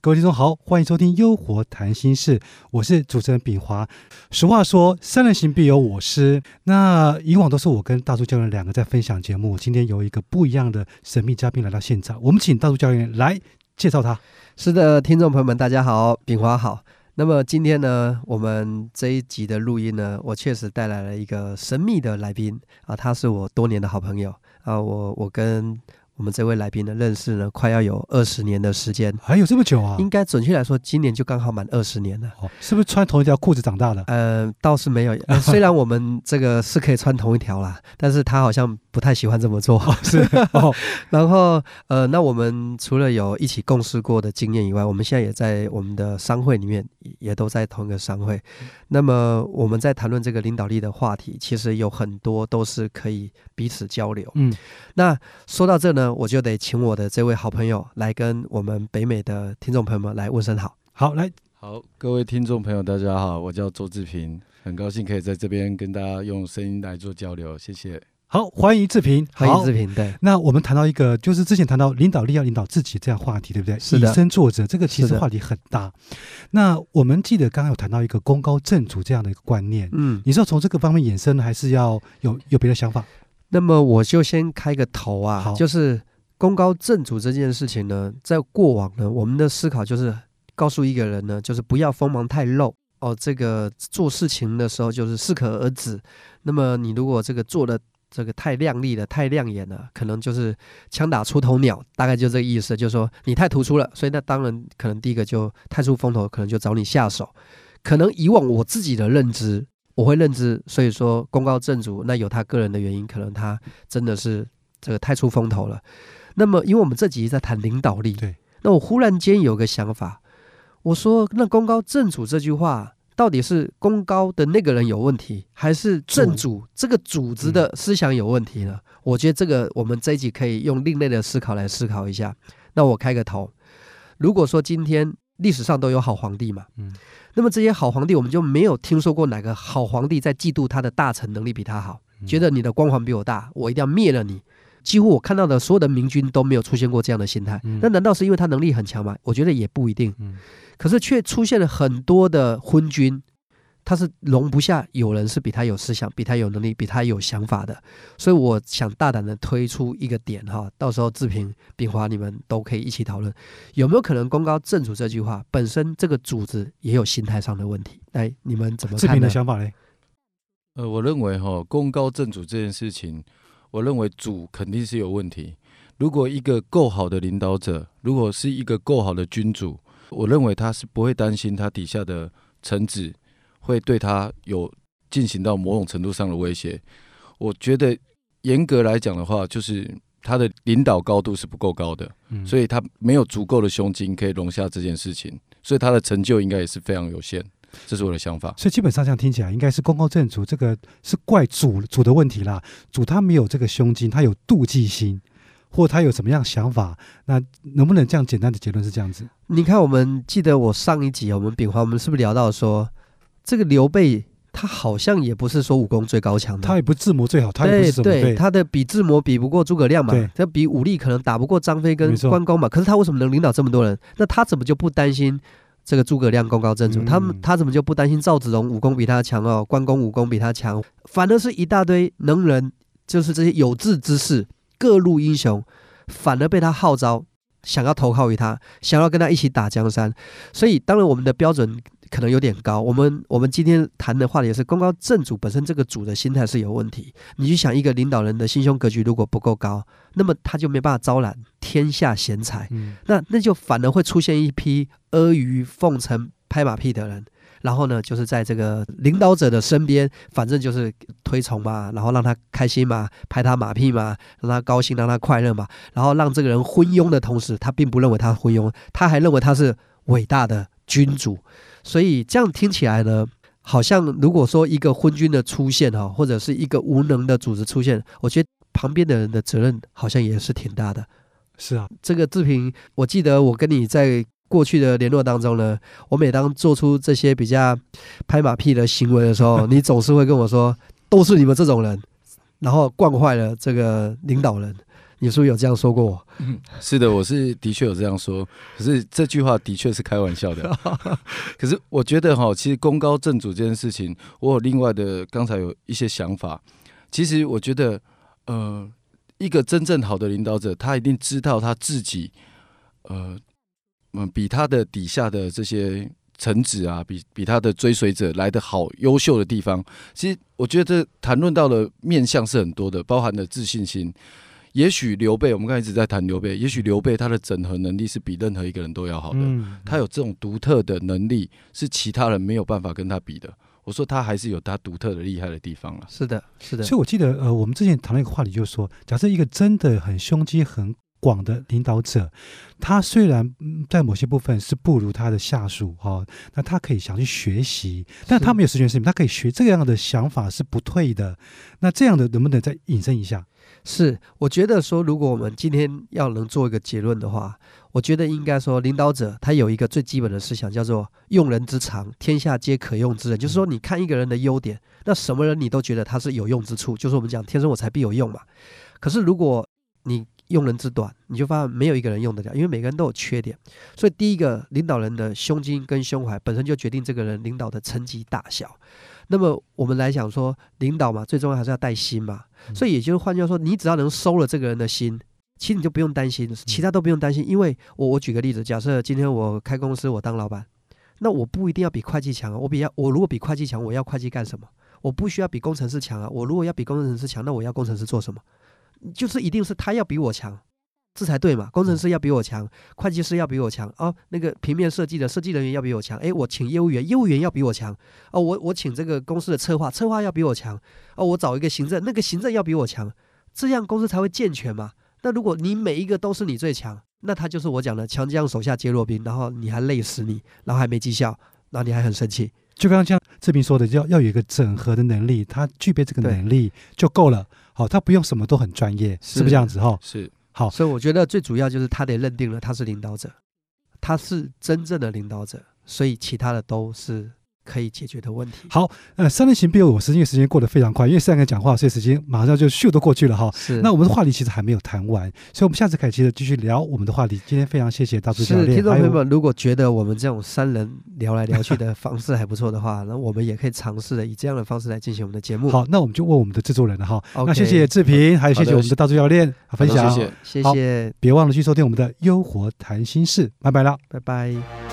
各位听众好，欢迎收听《优活谈心事》，我是主持人炳华。俗话说“三人行必有我师”，那以往都是我跟大柱教练两个在分享节目，今天有一个不一样的神秘嘉宾来到现场，我们请大柱教练来介绍他。是的，听众朋友们，大家好，炳华好。那么今天呢，我们这一集的录音呢，我确实带来了一个神秘的来宾啊，他是我多年的好朋友啊，我我跟。我们这位来宾的认识呢，快要有二十年的时间，还有这么久啊？应该准确来说，今年就刚好满二十年了。哦，是不是穿同一条裤子长大的？呃，倒是没有。虽然我们这个是可以穿同一条啦，但是他好像不太喜欢这么做。是。哦。然后，呃，那我们除了有一起共事过的经验以外，我们现在也在我们的商会里面，也都在同一个商会。那么我们在谈论这个领导力的话题，其实有很多都是可以彼此交流。嗯。那说到这呢？我就得请我的这位好朋友来跟我们北美的听众朋友们来问声好。好，来，好，各位听众朋友，大家好，我叫周志平，很高兴可以在这边跟大家用声音来做交流，谢谢。好，欢迎志平，欢迎志平。对，那我们谈到一个，就是之前谈到领导力要领导自己这样话题，对不对？是的。以身作则，这个其实话题很大。那我们记得刚刚有谈到一个功高震主这样的一个观念，嗯，你是要从这个方面衍生，还是要有有别的想法？那么我就先开个头啊，就是功高震主这件事情呢，在过往呢，我们的思考就是告诉一个人呢，就是不要锋芒太露哦，这个做事情的时候就是适可而止。那么你如果这个做的这个太亮丽了、太亮眼了，可能就是枪打出头鸟，大概就这个意思，就是说你太突出了，所以那当然可能第一个就太出风头，可能就找你下手。可能以往我自己的认知。我会认知，所以说功高震主，那有他个人的原因，可能他真的是这个太出风头了。那么，因为我们这几集在谈领导力，对，那我忽然间有个想法，我说那功高震主这句话，到底是功高的那个人有问题，还是正主这个组织的思想有问题呢？我觉得这个我们这一集可以用另类的思考来思考一下。那我开个头，如果说今天历史上都有好皇帝嘛，嗯。那么这些好皇帝，我们就没有听说过哪个好皇帝在嫉妒他的大臣能力比他好，觉得你的光环比我大，我一定要灭了你。几乎我看到的所有的明君都没有出现过这样的心态。那难道是因为他能力很强吗？我觉得也不一定。可是却出现了很多的昏君。他是容不下有人是比他有思想、比他有能力、比他有想法的，所以我想大胆的推出一个点哈，到时候志平、炳华你们都可以一起讨论，有没有可能“功高震主”这句话本身这个组织也有心态上的问题？哎，你们怎么看？志平的想法嘞？呃，我认为哈，“功高震主”这件事情，我认为主肯定是有问题。如果一个够好的领导者，如果是一个够好的君主，我认为他是不会担心他底下的臣子。会对他有进行到某种程度上的威胁。我觉得严格来讲的话，就是他的领导高度是不够高的，所以他没有足够的胸襟可以容下这件事情，所以他的成就应该也是非常有限。这是我的想法。所以基本上这样听起来，应该是公高正主这个是怪主主的问题啦。主他没有这个胸襟，他有妒忌心，或他有什么样想法？那能不能这样简单的结论是这样子？你看，我们记得我上一集我们炳华，我们是不是聊到说？这个刘备，他好像也不是说武功最高强的，他也不智谋最好，他也不是对他的比智谋比不过诸葛亮嘛，他比武力可能打不过张飞跟关公嘛。可是他为什么能领导这么多人？那他怎么就不担心这个诸葛亮功高震主？他们他怎么就不担心赵子龙武功比他强哦？关公武功比他强，反而是一大堆能人，就是这些有志之士、各路英雄，反而被他号召，想要投靠于他，想要跟他一起打江山。所以，当然我们的标准。可能有点高。我们我们今天谈的话题也是公高正主本身这个主的心态是有问题。你去想一个领导人的心胸格局如果不够高，那么他就没办法招揽天下贤才。嗯，那那就反而会出现一批阿谀奉承、拍马屁的人。然后呢，就是在这个领导者的身边，反正就是推崇嘛，然后让他开心嘛，拍他马屁嘛，让他高兴，让他快乐嘛。然后让这个人昏庸的同时，他并不认为他昏庸，他还认为他是伟大的君主。所以这样听起来呢，好像如果说一个昏君的出现哈，或者是一个无能的组织出现，我觉得旁边的人的责任好像也是挺大的。是啊，这个志平，我记得我跟你在过去的联络当中呢，我每当做出这些比较拍马屁的行为的时候，你总是会跟我说，都是你们这种人，然后惯坏了这个领导人。你是不是有这样说过？嗯，是的，我是的确有这样说。可是这句话的确是开玩笑的。可是我觉得哈，其实功高震主这件事情，我有另外的刚才有一些想法。其实我觉得，呃，一个真正好的领导者，他一定知道他自己，呃，嗯，比他的底下的这些臣子啊，比比他的追随者来的好、优秀的地方。其实我觉得谈论到的面向是很多的，包含了自信心。也许刘备，我们刚才一直在谈刘备。也许刘备他的整合能力是比任何一个人都要好的，他有这种独特的能力，是其他人没有办法跟他比的。我说他还是有他独特的厉害的地方啊。是的，是的。所以我记得，呃，我们之前谈了一个话题，就是说，假设一个真的很胸肌很广的领导者，他虽然在某些部分是不如他的下属哈，那他可以想去学习，但他没有实权事情，他可以学这样的想法是不退的。那这样的能不能再引申一下？是，我觉得说，如果我们今天要能做一个结论的话，我觉得应该说，领导者他有一个最基本的思想，叫做用人之长，天下皆可用之人。就是说，你看一个人的优点，那什么人你都觉得他是有用之处，就是我们讲天生我材必有用嘛。可是如果你用人之短，你就发现没有一个人用得了，因为每个人都有缺点。所以第一个，领导人的胸襟跟胸怀本身就决定这个人领导的层级大小。那么我们来讲说，领导嘛，最重要还是要带心嘛。所以也就是换句话说，你只要能收了这个人的心，其实你就不用担心，其他都不用担心。因为我我举个例子，假设今天我开公司，我当老板，那我不一定要比会计强啊。我比较我如果比会计强，我要会计干什么？我不需要比工程师强啊。我如果要比工程师强，那我要工程师做什么？就是一定是他要比我强。这才对嘛！工程师要比我强，会计师要比我强哦。那个平面设计的设计人员要比我强。诶，我请业务员，业务员要比我强哦。我我请这个公司的策划，策划要比我强哦。我找一个行政，那个行政要比我强，这样公司才会健全嘛。那如果你每一个都是你最强，那他就是我讲的强将手下皆弱兵，然后你还累死你，然后还没绩效，然后你还很生气。就刚刚像志平说的，要要有一个整合的能力，他具备这个能力就够了。好，他不用什么都很专业，是不是这样子哈？是。好，所以我觉得最主要就是他得认定了他是领导者，他是真正的领导者，所以其他的都是。可以解决的问题。好，呃，三人行必有我师，因为时间过得非常快，因为三个人讲话，所以时间马上就咻都过去了哈。是。那我们的话题其实还没有谈完，所以我们下次可以接着继续聊我们的话题。今天非常谢谢大朱教练。听众朋友们，如果觉得我们这种三人聊来聊去的方式还不错的话，那我们也可以尝试的以这样的方式来进行我们的节目。好，那我们就问我们的制作人了哈。那谢谢志平，还有谢谢我们的大朱教练分享。谢谢，谢谢。别忘了去收听我们的《优活谈心事》，拜拜了，拜拜。